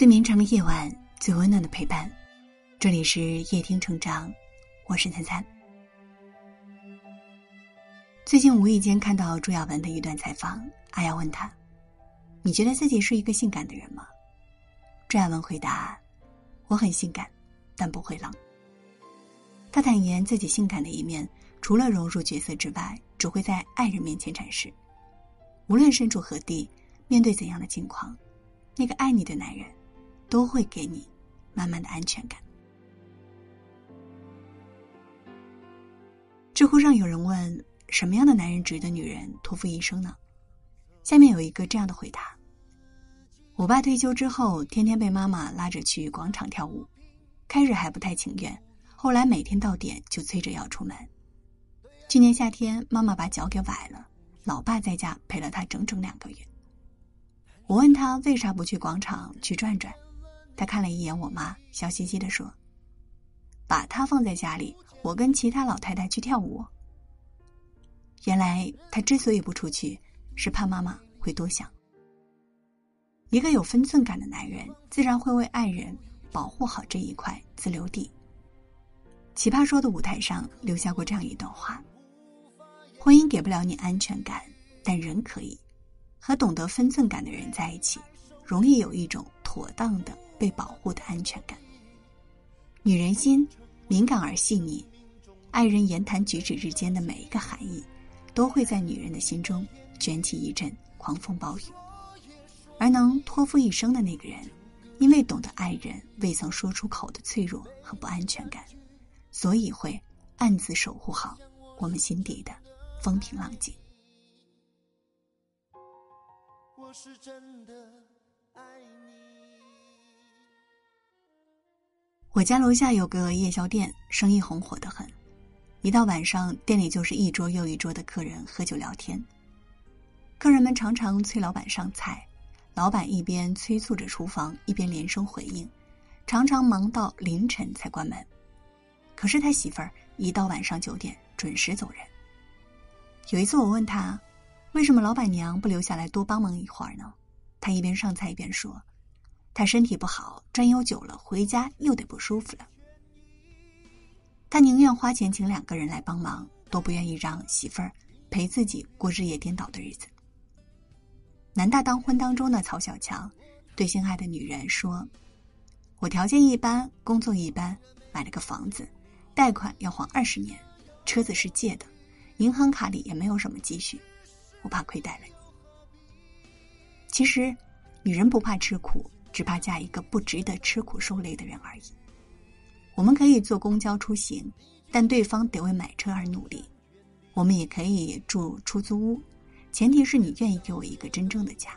最绵长的夜晚，最温暖的陪伴。这里是夜听成长，我是灿灿。最近无意间看到朱亚文的一段采访，阿瑶问他：“你觉得自己是一个性感的人吗？”朱亚文回答：“我很性感，但不会冷。”他坦言自己性感的一面，除了融入角色之外，只会在爱人面前展示。无论身处何地，面对怎样的境况，那个爱你的男人，都会给你满满的安全感。知乎上有人问：什么样的男人值得女人托付一生呢？下面有一个这样的回答：我爸退休之后，天天被妈妈拉着去广场跳舞，开始还不太情愿。后来每天到点就催着要出门。去年夏天，妈妈把脚给崴了，老爸在家陪了他整整两个月。我问他为啥不去广场去转转，他看了一眼我妈，笑嘻嘻的说：“把他放在家里，我跟其他老太太去跳舞。”原来他之所以不出去，是怕妈妈会多想。一个有分寸感的男人，自然会为爱人保护好这一块自留地。奇葩说的舞台上留下过这样一段话：婚姻给不了你安全感，但人可以。和懂得分寸感的人在一起，容易有一种妥当的被保护的安全感。女人心敏感而细腻，爱人言谈举止之间的每一个含义，都会在女人的心中卷起一阵狂风暴雨。而能托付一生的那个人，因为懂得爱人未曾说出口的脆弱和不安全感。所以会暗自守护好我们心底的风平浪静。我是真的爱你。我家楼下有个夜宵店，生意红火的很。一到晚上，店里就是一桌又一桌的客人喝酒聊天。客人们常常催老板上菜，老板一边催促着厨房，一边连声回应，常常忙到凌晨才关门。可是他媳妇儿一到晚上九点准时走人。有一次我问他，为什么老板娘不留下来多帮忙一会儿呢？他一边上菜一边说，他身体不好，转悠久了回家又得不舒服了。他宁愿花钱请两个人来帮忙，都不愿意让媳妇儿陪自己过日夜颠倒的日子。男大当婚当中的曹小强对心爱的女人说：“我条件一般，工作一般，买了个房子。”贷款要还二十年，车子是借的，银行卡里也没有什么积蓄，我怕亏待了你。其实，女人不怕吃苦，只怕嫁一个不值得吃苦受累的人而已。我们可以坐公交出行，但对方得为买车而努力；我们也可以住出租屋，前提是你愿意给我一个真正的家。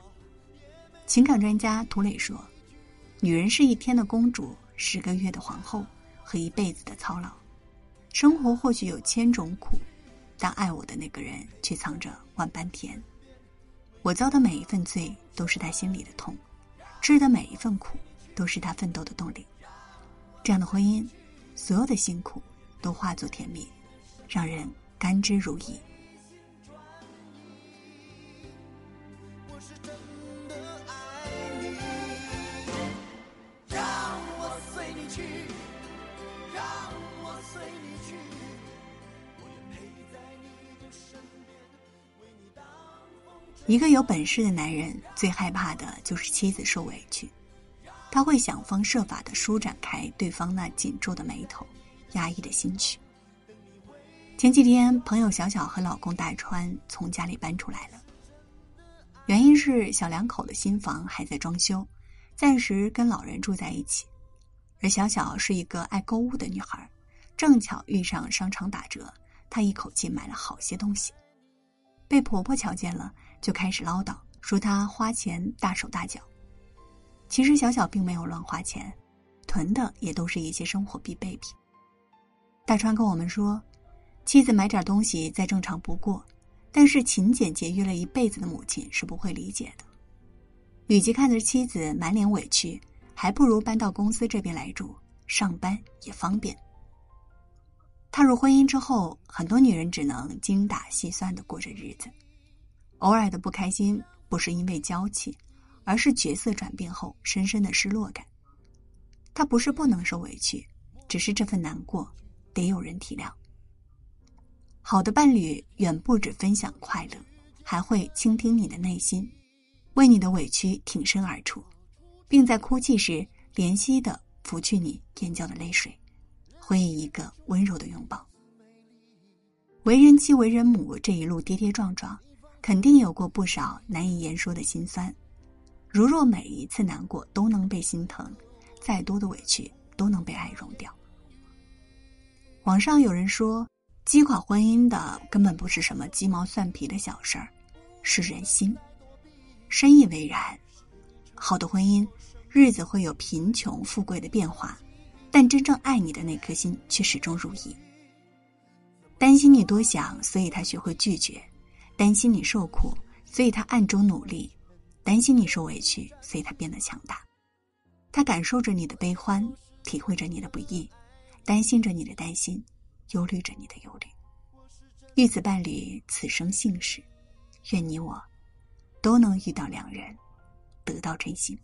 情感专家涂磊说：“女人是一天的公主，十个月的皇后，和一辈子的操劳。”生活或许有千种苦，但爱我的那个人却藏着万般甜。我遭的每一份罪都是他心里的痛，吃的每一份苦都是他奋斗的动力。这样的婚姻，所有的辛苦都化作甜蜜，让人甘之如饴。一个有本事的男人最害怕的就是妻子受委屈，他会想方设法的舒展开对方那紧皱的眉头、压抑的心绪。前几天，朋友小小和老公大川从家里搬出来了，原因是小两口的新房还在装修，暂时跟老人住在一起。而小小是一个爱购物的女孩，正巧遇上商场打折，她一口气买了好些东西，被婆婆瞧见了。就开始唠叨，说他花钱大手大脚。其实小小并没有乱花钱，囤的也都是一些生活必备品。大川跟我们说，妻子买点东西再正常不过，但是勤俭节约了一辈子的母亲是不会理解的。与其看着妻子满脸委屈，还不如搬到公司这边来住，上班也方便。踏入婚姻之后，很多女人只能精打细算的过着日子。偶尔的不开心不是因为娇气，而是角色转变后深深的失落感。他不是不能受委屈，只是这份难过得有人体谅。好的伴侣远不止分享快乐，还会倾听你的内心，为你的委屈挺身而出，并在哭泣时怜惜的拂去你眼角的泪水，回以一个温柔的拥抱。为人妻、为人母这一路跌跌撞撞，肯定有过不少难以言说的心酸。如若每一次难过都能被心疼，再多的委屈都能被爱融掉。网上有人说。击垮婚姻的根本不是什么鸡毛蒜皮的小事儿，是人心。深以为然。好的婚姻，日子会有贫穷富贵的变化，但真正爱你的那颗心却始终如一。担心你多想，所以他学会拒绝；担心你受苦，所以他暗中努力；担心你受委屈，所以他变得强大。他感受着你的悲欢，体会着你的不易，担心着你的担心。忧虑着你的忧虑，遇此伴侣，此生幸事。愿你我都能遇到良人，得到真心。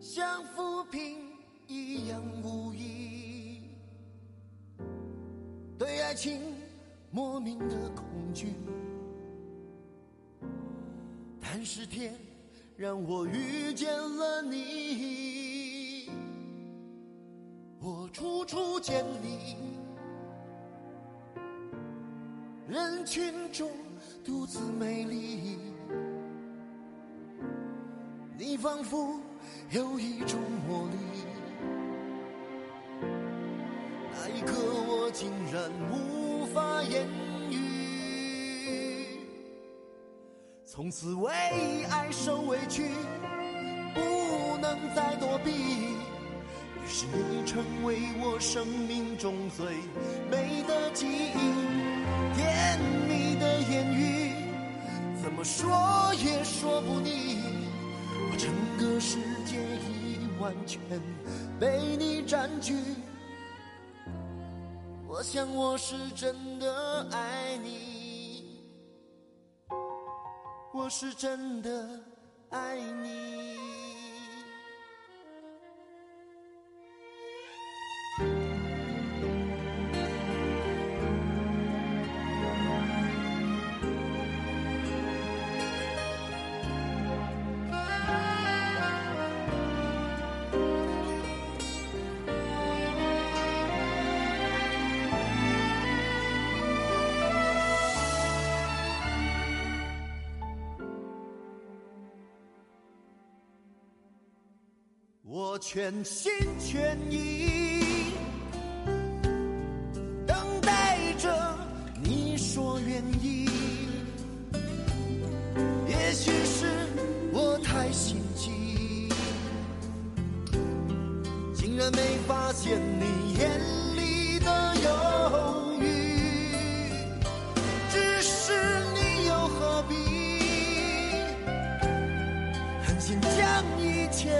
像浮萍一样无依，情莫名的恐惧，但是天让我遇见了你。我处处见你，人群中独自美丽。你仿佛有一种魔力，竟然无法言语。从此为爱受委屈，不能再躲避。于是你成为我生命中最美的记忆，甜蜜的言语，怎么说也说不腻。我整个世界已完全被你占据，我想我是真的爱你，我是真的爱你。我全心全意等待着你说愿意，也许是我太心急，竟然没发现你眼里的犹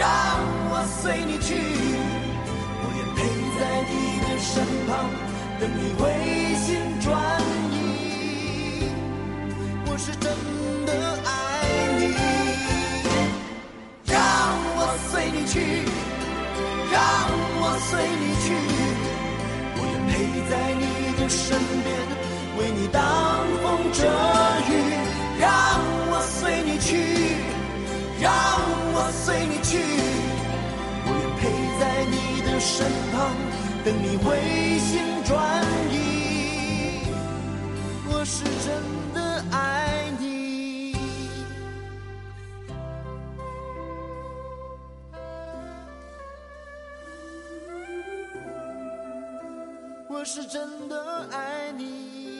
让我随你去，我愿陪在你的。身旁，等你回心转意。我是真的爱你，让我随你去，让我随你去。我愿陪在你的身边，为你挡风遮雨。让我随你去，让我随你去。我愿陪在你的身旁。等你回心转意，我是真的爱你，我是真的爱你。